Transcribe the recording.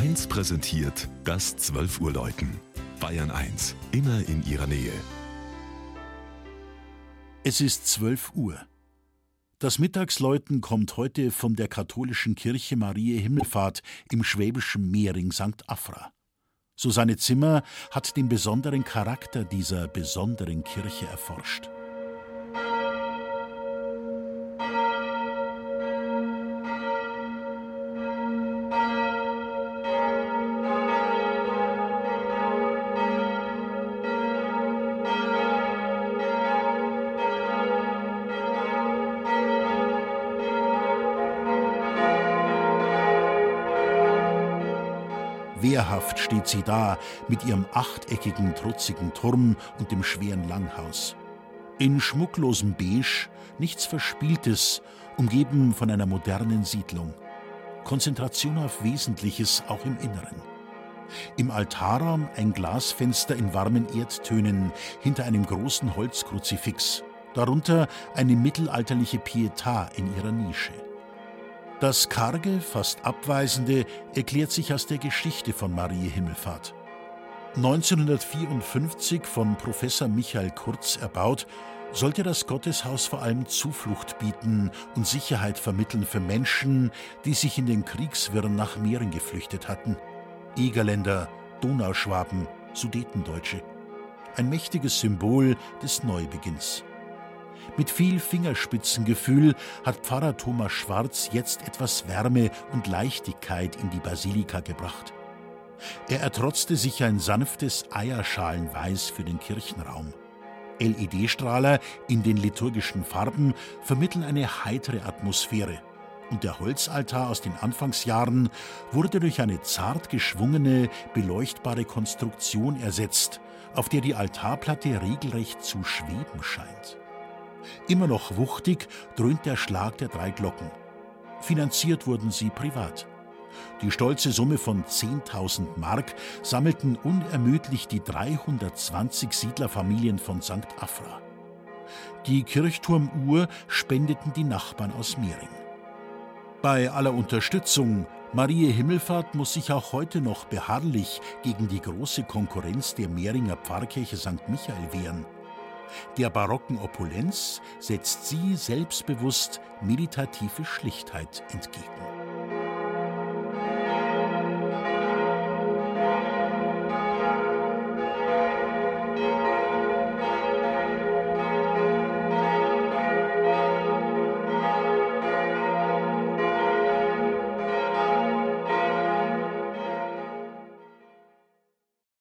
1 präsentiert das 12 Uhr Läuten. Bayern 1, immer in ihrer Nähe. Es ist 12 Uhr. Das Mittagsläuten kommt heute von der katholischen Kirche Marie Himmelfahrt im schwäbischen Mehring St. Afra. Susanne Zimmer hat den besonderen Charakter dieser besonderen Kirche erforscht. Wehrhaft steht sie da mit ihrem achteckigen, trutzigen Turm und dem schweren Langhaus. In schmucklosem Beige, nichts Verspieltes, umgeben von einer modernen Siedlung. Konzentration auf Wesentliches auch im Inneren. Im Altarraum ein Glasfenster in warmen Erdtönen hinter einem großen Holzkruzifix. Darunter eine mittelalterliche Pietà in ihrer Nische. Das Karge, fast Abweisende, erklärt sich aus der Geschichte von Marie Himmelfahrt. 1954 von Professor Michael Kurz erbaut, sollte das Gotteshaus vor allem Zuflucht bieten und Sicherheit vermitteln für Menschen, die sich in den Kriegswirren nach Meeren geflüchtet hatten. Egerländer, Donauschwaben, Sudetendeutsche. Ein mächtiges Symbol des Neubeginns. Mit viel Fingerspitzengefühl hat Pfarrer Thomas Schwarz jetzt etwas Wärme und Leichtigkeit in die Basilika gebracht. Er ertrotzte sich ein sanftes Eierschalenweiß für den Kirchenraum. LED-Strahler in den liturgischen Farben vermitteln eine heitere Atmosphäre. Und der Holzaltar aus den Anfangsjahren wurde durch eine zart geschwungene, beleuchtbare Konstruktion ersetzt, auf der die Altarplatte regelrecht zu schweben scheint. Immer noch wuchtig dröhnt der Schlag der drei Glocken. Finanziert wurden sie privat. Die stolze Summe von 10.000 Mark sammelten unermüdlich die 320 Siedlerfamilien von St. Afra. Die Kirchturmuhr spendeten die Nachbarn aus Mehring. Bei aller Unterstützung, Marie Himmelfahrt muss sich auch heute noch beharrlich gegen die große Konkurrenz der Mehringer Pfarrkirche St. Michael wehren. Der barocken Opulenz setzt sie selbstbewusst meditative Schlichtheit entgegen.